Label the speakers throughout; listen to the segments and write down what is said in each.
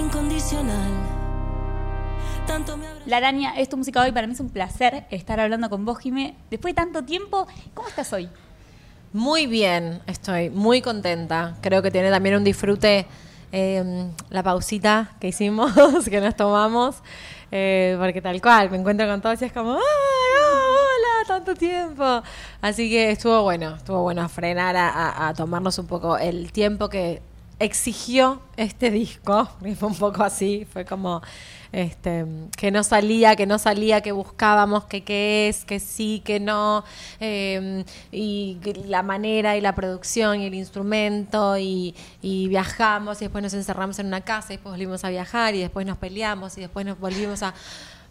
Speaker 1: incondicional. Tanto me
Speaker 2: La araña es tu música hoy. Para mí es un placer estar hablando con vos, Jimé. Después de tanto tiempo, ¿cómo estás hoy?
Speaker 3: Muy bien, estoy muy contenta. Creo que tiene también un disfrute eh, la pausita que hicimos, que nos tomamos, eh, porque tal cual, me encuentro con todos y es como, ¡ay, hola! Tanto tiempo. Así que estuvo bueno, estuvo bueno frenar a, a tomarnos un poco el tiempo que exigió este disco. Fue un poco así, fue como este, que no salía, que no salía, que buscábamos, que qué es, que sí, que no, eh, y la manera y la producción y el instrumento, y, viajamos, y después nos encerramos en una casa, y después volvimos a viajar, y después nos peleamos, y después nos volvimos a...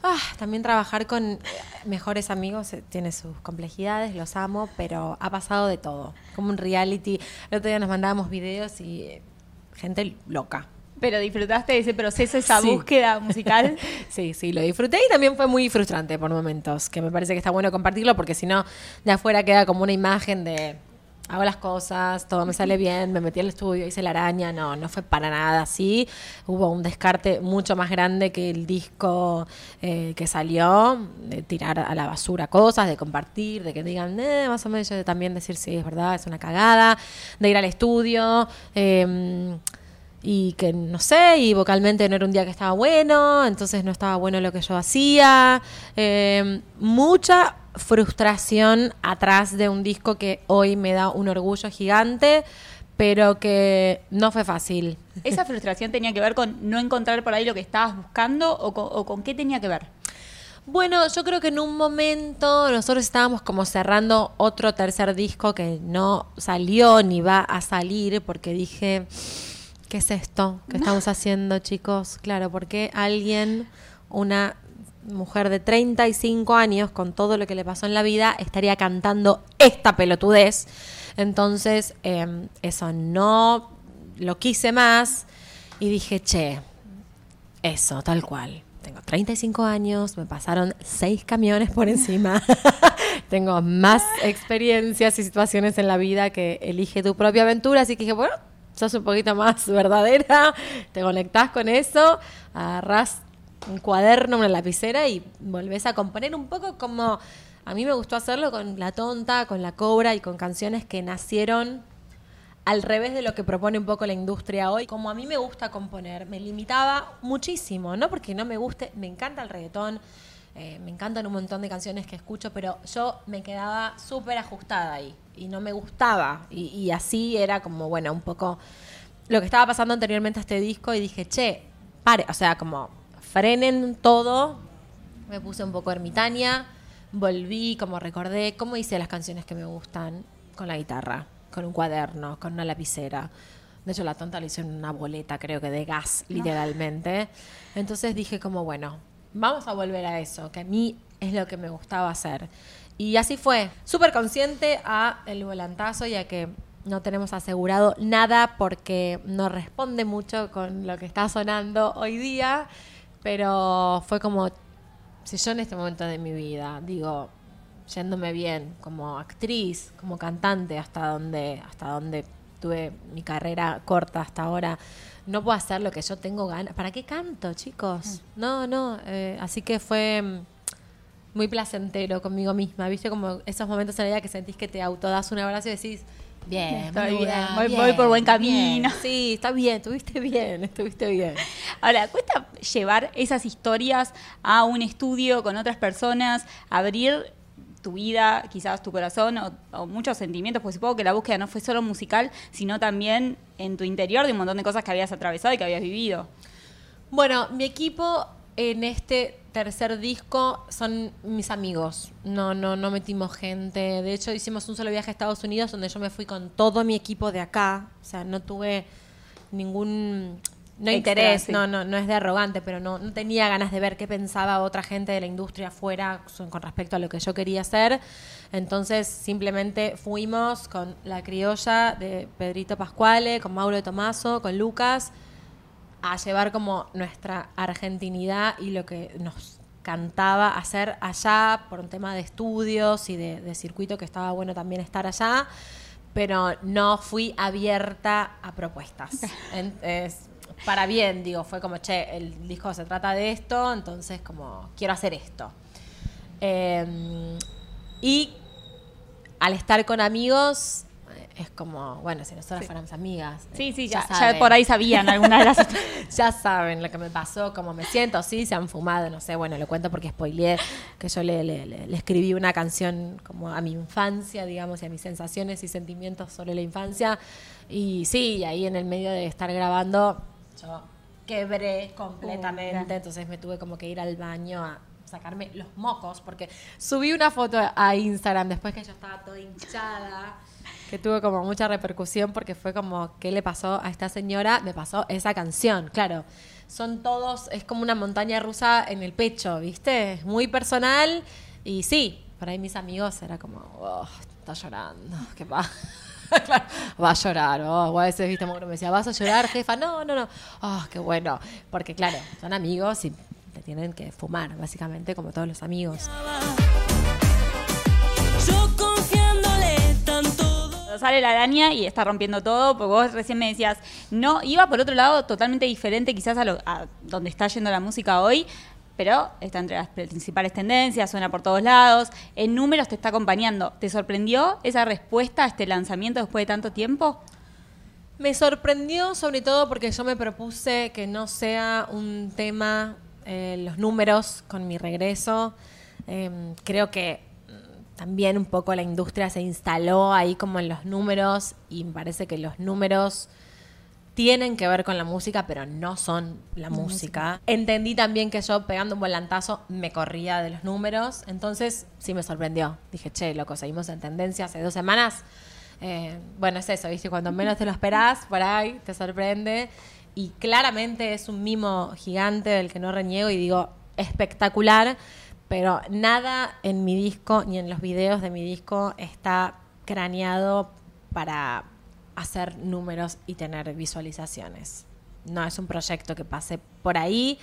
Speaker 3: Ah, también trabajar con mejores amigos eh, tiene sus complejidades, los amo, pero ha pasado de todo, como un reality. El otro día nos mandábamos videos y eh, gente loca,
Speaker 2: pero disfrutaste de ese proceso, esa búsqueda musical.
Speaker 3: sí, sí, lo disfruté y también fue muy frustrante por momentos, que me parece que está bueno compartirlo porque si no, de afuera queda como una imagen de hago las cosas, todo me sale bien, me metí al estudio, hice la araña, no, no fue para nada así. Hubo un descarte mucho más grande que el disco eh, que salió, de tirar a la basura cosas, de compartir, de que digan, eh, más o menos, yo también decir, sí, es verdad, es una cagada, de ir al estudio. Eh, y que no sé, y vocalmente no era un día que estaba bueno, entonces no estaba bueno lo que yo hacía. Eh, mucha frustración atrás de un disco que hoy me da un orgullo gigante, pero que no fue fácil.
Speaker 2: ¿Esa frustración tenía que ver con no encontrar por ahí lo que estabas buscando o con, o con qué tenía que ver?
Speaker 3: Bueno, yo creo que en un momento nosotros estábamos como cerrando otro tercer disco que no salió ni va a salir porque dije ¿Qué es esto que estamos haciendo, chicos? Claro, porque alguien, una mujer de 35 años, con todo lo que le pasó en la vida, estaría cantando esta pelotudez. Entonces, eh, eso no lo quise más y dije, che, eso, tal cual. Tengo 35 años, me pasaron seis camiones por encima. Tengo más experiencias y situaciones en la vida que elige tu propia aventura, así que dije, bueno, sos un poquito más verdadera, te conectás con eso, agarrás un cuaderno, una lapicera y volvés a componer un poco como a mí me gustó hacerlo con La Tonta, con La Cobra y con canciones que nacieron al revés de lo que propone un poco la industria hoy. Como a mí me gusta componer, me limitaba muchísimo, no porque no me guste, me encanta el reggaetón, eh, me encantan un montón de canciones que escucho, pero yo me quedaba súper ajustada ahí y no me gustaba. Y, y, así era como, bueno, un poco lo que estaba pasando anteriormente a este disco y dije, che, pare, o sea, como frenen todo. Me puse un poco ermitaña, volví, como recordé cómo hice las canciones que me gustan con la guitarra, con un cuaderno, con una lapicera. De hecho, la tonta le hice una boleta, creo que de gas, literalmente. Entonces dije como, bueno, vamos a volver a eso, que a mí es lo que me gustaba hacer. Y así fue, súper consciente a el volantazo y a que no tenemos asegurado nada porque no responde mucho con lo que está sonando hoy día, pero fue como si yo en este momento de mi vida digo yéndome bien como actriz, como cantante hasta donde hasta donde tuve mi carrera corta hasta ahora, no puedo hacer lo que yo tengo ganas. ¿Para qué canto, chicos? No, no. Eh, así que fue muy placentero conmigo misma. ¿Viste? Como esos momentos en la vida que sentís que te autodas un abrazo y decís, bien,
Speaker 2: bien, voy, bien, voy, por buen camino.
Speaker 3: Bien. Sí, está bien, estuviste bien, estuviste bien.
Speaker 2: Ahora, ¿cuesta llevar esas historias a un estudio con otras personas, abrir tu vida, quizás tu corazón o, o, muchos sentimientos, porque supongo que la búsqueda no fue solo musical, sino también en tu interior de un montón de cosas que habías atravesado y que habías vivido.
Speaker 3: Bueno, mi equipo en este tercer disco son mis amigos. No, no, no metimos gente. De hecho, hicimos un solo viaje a Estados Unidos donde yo me fui con todo mi equipo de acá. O sea, no tuve ningún no Extra, interés, sí. no, no, no es de arrogante, pero no, no, tenía ganas de ver qué pensaba otra gente de la industria afuera con respecto a lo que yo quería hacer. Entonces simplemente fuimos con la criolla de Pedrito Pascuale, con Mauro de Tomaso, con Lucas, a llevar como nuestra argentinidad y lo que nos cantaba hacer allá por un tema de estudios y de, de circuito que estaba bueno también estar allá pero no fui abierta a propuestas. En, es, para bien, digo, fue como, che, el disco se trata de esto, entonces como, quiero hacer esto. Eh, y al estar con amigos, es como, bueno, si nosotros fuéramos amigas. eh,
Speaker 2: Sí, sí, ya, ya
Speaker 3: saben.
Speaker 2: por ahí sabían algunas de las
Speaker 3: ya saben lo que me pasó, cómo me siento, sí, se han fumado, no sé, bueno, lo cuento porque spoileé que yo le, le- le- le escribí una canción como a mi infancia, digamos, y a mis sensaciones y sentimientos sobre la infancia. Y sí, ahí en el medio de estar grabando, yo quebré completamente, entonces me tuve como que ir al baño a sacarme los mocos, porque subí una foto a Instagram después que yo estaba toda hinchada que tuvo como mucha repercusión porque fue como, ¿qué le pasó a esta señora? Me pasó esa canción, claro. Son todos, es como una montaña rusa en el pecho, ¿viste? Es muy personal y sí, por ahí mis amigos era como, oh, está llorando, ¿qué pasa? Claro, va a llorar, oh, o a veces, viste, me decía, ¿vas a llorar, jefa? No, no, no. Oh, qué bueno. Porque, claro, son amigos y te tienen que fumar, básicamente, como todos los amigos.
Speaker 1: Yo confiándole tanto.
Speaker 2: Sale la araña y está rompiendo todo, porque vos recién me decías, no, iba por otro lado totalmente diferente quizás a, lo, a donde está yendo la música hoy, pero está entre las principales tendencias, suena por todos lados, en números te está acompañando. ¿Te sorprendió esa respuesta a este lanzamiento después de tanto tiempo?
Speaker 3: Me sorprendió sobre todo porque yo me propuse que no sea un tema eh, los números con mi regreso. Eh, creo que mm, también un poco la industria se instaló ahí como en los números y me parece que los números tienen que ver con la música, pero no son la música. Entendí también que yo pegando un volantazo me corría de los números, entonces sí me sorprendió. Dije, che, loco, seguimos en tendencia hace dos semanas. Eh, bueno, es eso, ¿viste? Cuando menos te lo esperás, por ahí te sorprende. Y claramente es un mimo gigante del que no reniego y digo, espectacular, pero nada en mi disco ni en los videos de mi disco está craneado para hacer números y tener visualizaciones. No es un proyecto que pase por ahí,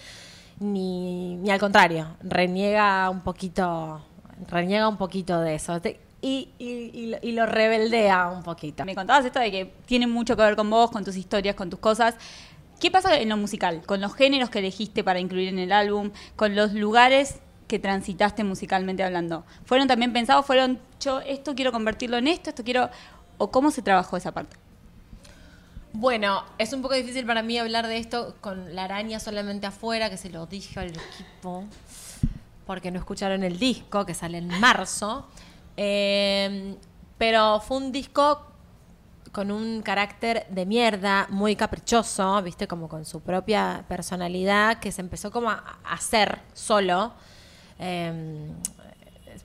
Speaker 3: ni, ni al contrario, reniega un poquito, reniega un poquito de eso. Y, y- y lo- y lo rebeldea un poquito.
Speaker 2: Me contabas esto de que tiene mucho que ver con vos, con tus historias, con tus cosas. ¿Qué pasa en lo musical? Con los géneros que elegiste para incluir en el álbum, con los lugares que transitaste musicalmente hablando. ¿Fueron también pensados? ¿Fueron, yo esto quiero convertirlo en esto, esto quiero... ¿O cómo se trabajó esa parte?
Speaker 3: Bueno, es un poco difícil para mí hablar de esto con la araña solamente afuera, que se lo dije al equipo, porque no escucharon el disco, que sale en marzo. Eh, pero fue un disco con un carácter de mierda, muy caprichoso, viste, como con su propia personalidad, que se empezó como a hacer solo. Eh,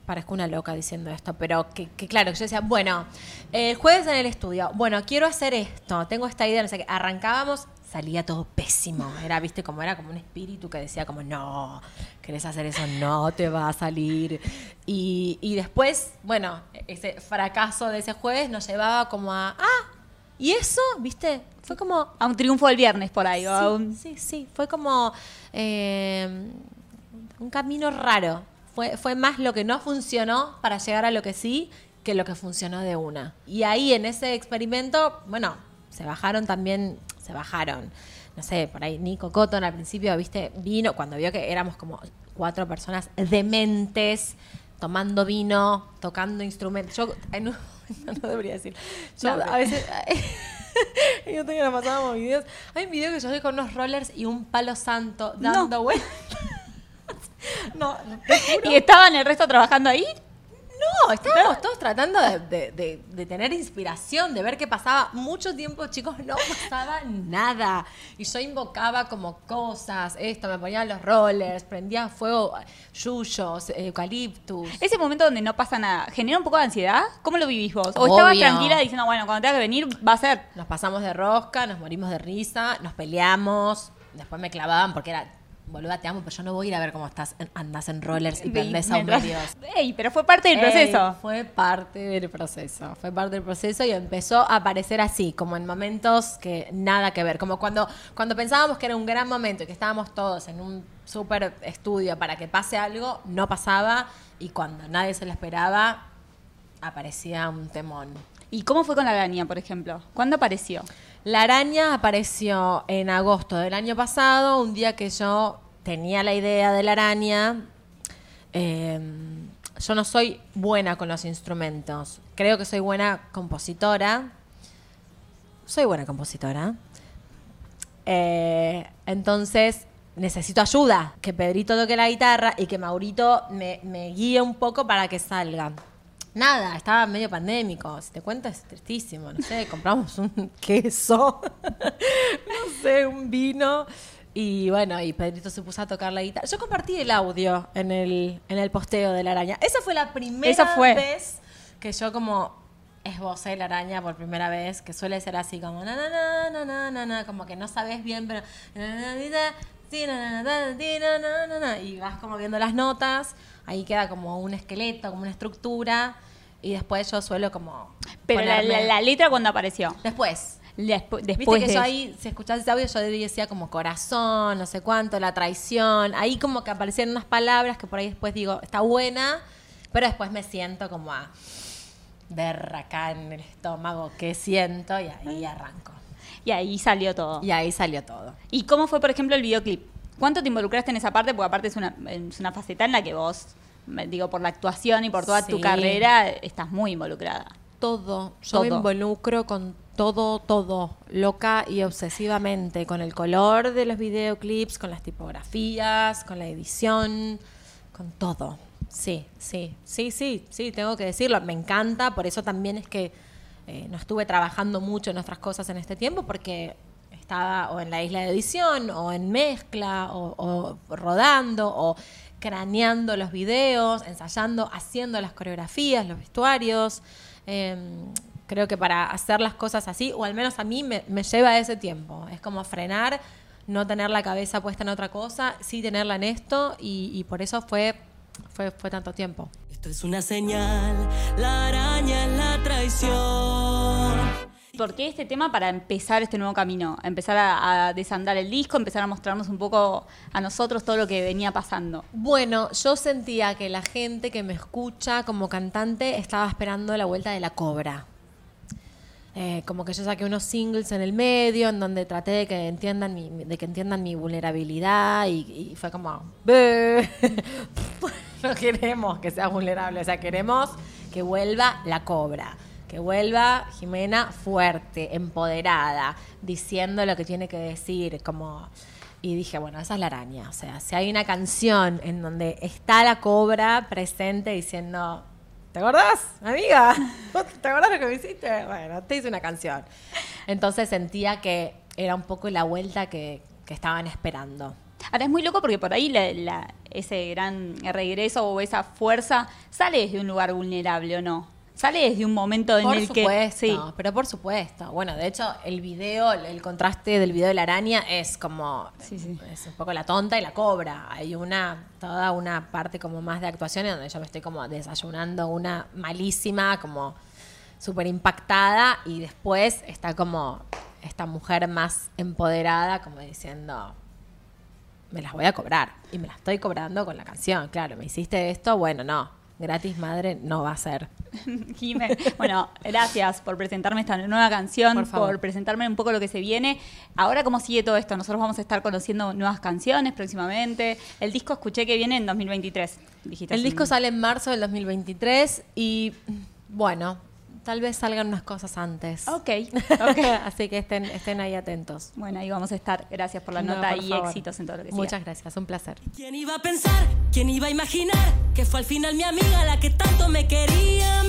Speaker 3: parezco una loca diciendo esto, pero que, que claro, yo decía, bueno, el jueves en el estudio, bueno, quiero hacer esto, tengo esta idea, no sé qué, arrancábamos, salía todo pésimo, era, viste, como era como un espíritu que decía como, no, querés hacer eso, no te va a salir. Y, y después, bueno, ese fracaso de ese jueves nos llevaba como a, ah, y eso, viste, fue como,
Speaker 2: A un triunfo del viernes por ahí. o a un-
Speaker 3: Sí, sí, fue como eh, un camino raro. Fue, fue más lo que no funcionó para llegar a lo que sí que lo que funcionó de una. Y ahí en ese experimento, bueno, se bajaron también, se bajaron. No sé, por ahí Nico Cotton al principio, viste, vino, cuando vio que éramos como cuatro personas dementes, tomando vino, tocando instrumentos. Yo, en un- no, no debería decir. Yo
Speaker 2: No,
Speaker 3: a veces. Yo tengo que nos pasábamos videos. Hay un video que yo estoy con unos rollers y un palo santo dando vueltas. No, te juro.
Speaker 2: ¿Y estaban el resto trabajando ahí?
Speaker 3: No, estábamos todos tratando de, de- de- de tener inspiración, de ver qué pasaba. Mucho tiempo, chicos, no pasaba nada. Y yo invocaba como cosas, esto, me ponía los rollers, prendía fuego, yuyos, eucaliptus.
Speaker 2: Ese momento donde no pasa nada, ¿genera un poco de ansiedad? ¿Cómo lo vivís vos? ¿O estabas tranquila diciendo, bueno, cuando tenga que venir va a ser?
Speaker 3: Nos pasamos de rosca, nos morimos de risa, nos peleamos, después me clavaban porque era, boluda, te amo, pero yo no voy a ir a ver cómo estás, en- andás en rollers y prendés aumerios.
Speaker 2: Ey, pero fue parte del proceso.
Speaker 3: Ey, fue parte del proceso, fue parte del proceso y empezó a aparecer así, como en momentos que nada que ver, como cuando, cuando pensábamos que era un gran momento y que estábamos todos en un súper estudio para que pase algo, no pasaba y cuando nadie se lo esperaba, aparecía un temón.
Speaker 2: ¿Y cómo fue con la araña, por ejemplo? ¿Cuándo apareció?
Speaker 3: La araña apareció en agosto del año pasado, un día que yo tenía la idea de la araña. Eh, yo no soy buena con los instrumentos. Creo que soy buena compositora. Soy buena compositora. Eh, entonces necesito ayuda. Que Pedrito toque la guitarra y que Maurito me guíe un poco para que salga. Nada, estaba medio pandémico. Si te cuento es tristísimo. No sé, compramos un queso, no sé, un vino. Y bueno, y Pedrito se puso a tocar la guitarra. Yo compartí el audio en el, en el posteo de la araña. Esa fue la primera
Speaker 2: Esa fue.
Speaker 3: vez que yo como esbocé la araña por primera vez, que suele ser así como na na na na na na, na, como que no sabes bien, pero na, na, na, y vas como viendo las notas, ahí queda como un esqueleto, como una estructura, y después yo suelo como
Speaker 2: Pero la, la-
Speaker 3: ponerme-
Speaker 2: la letra cuando apareció.
Speaker 3: después.
Speaker 2: Despu-
Speaker 3: Viste
Speaker 2: después
Speaker 3: que
Speaker 2: de
Speaker 3: yo ahí, si escuchás ese audio, yo decía como corazón, no sé cuánto, la traición. Ahí como que aparecían unas palabras que por ahí después digo, está buena, pero después me siento como a ver acá en el estómago qué siento y ahí arranco.
Speaker 2: Y ahí salió todo.
Speaker 3: Y ahí salió todo.
Speaker 2: ¿Y cómo fue, por ejemplo, el videoclip? ¿Cuánto te involucraste en esa parte? Porque aparte es una, es una faceta en la que vos, me- digo, por la actuación y por toda tu carrera, estás muy involucrada.
Speaker 3: Todo. Yo me
Speaker 2: Todo.
Speaker 3: involucro con todo, todo. Loca y obsesivamente. Con el color de los videoclips, con las tipografías, con la edición, con todo. Sí, sí, sí, sí, sí, tengo que decirlo. Me encanta, por eso también es que eh, no estuve trabajando mucho en otras cosas en este tiempo, porque estaba o en la isla de edición, o en mezcla, o, rodando, o craneando los videos, ensayando, haciendo las coreografías, los vestuarios. Eh, creo que para hacer las cosas así, o al menos a mí me, lleva ese tiempo. Es como frenar, no tener la cabeza puesta en otra cosa, sí tenerla en esto, y por eso fue, fue, fue tanto tiempo.
Speaker 1: Esto es una señal, la araña es la traición.
Speaker 2: ¿Por qué este tema para empezar este nuevo camino? Empezar a, a desandar el disco, empezar a mostrarnos un poco a nosotros todo lo que venía pasando.
Speaker 3: Bueno, yo sentía que la gente que me escucha como cantante estaba esperando la vuelta de la cobra. Eh, como que yo saqué unos singles en el medio en donde traté de que entiendan mi, de que entiendan mi vulnerabilidad y, y fue como "Beh". no queremos que sea vulnerable, o sea, queremos que vuelva la cobra, que vuelva Jimena fuerte, empoderada, diciendo lo que tiene que decir, como y dije, bueno, esa es la araña. O sea, si hay una canción en donde está la cobra presente diciendo, ¿te acordás, amiga? ¿Te acordás lo que me hiciste? Bueno, te hice una canción. Entonces sentía que era un poco la vuelta que, que estaban esperando.
Speaker 2: Ahora es muy loco porque por ahí la- la- ese gran regreso o esa fuerza sale desde un lugar vulnerable o no. Sale desde un momento en
Speaker 3: por
Speaker 2: el
Speaker 3: supuesto,
Speaker 2: que. Sí.
Speaker 3: pero por supuesto. Bueno, de hecho, el video, el contraste del video de la araña es como.
Speaker 2: Sí, sí.
Speaker 3: Es un poco la tonta y la cobra. Hay una, toda una parte como más de actuación en donde yo me estoy como desayunando una malísima, como súper impactada, y después está como esta mujer más empoderada, como diciendo. Me las voy a cobrar. Y me las estoy cobrando con la canción. Claro, me hiciste esto, bueno, no. Gratis madre no va a ser.
Speaker 2: Jime. Bueno, gracias por presentarme esta nueva canción,
Speaker 3: Por
Speaker 2: presentarme un poco lo que se viene. Ahora, ¿cómo sigue todo esto? Nosotros vamos a estar conociendo nuevas canciones próximamente. El disco escuché que viene en 2023. Dijiste
Speaker 3: El disco sale en marzo del 2023 y bueno, tal vez salgan unas cosas antes.
Speaker 2: Ok, ok.
Speaker 3: Así que estén, estén ahí atentos.
Speaker 2: Bueno, ahí vamos a estar. Gracias por la
Speaker 3: No,
Speaker 2: nota
Speaker 3: por
Speaker 2: y
Speaker 3: favor.
Speaker 2: éxitos en todo lo que siga.
Speaker 3: Muchas gracias, un placer.
Speaker 1: ¿Quién iba a pensar? ¿Quién iba a imaginar? Que fue al final mi amiga la que tanto me quería.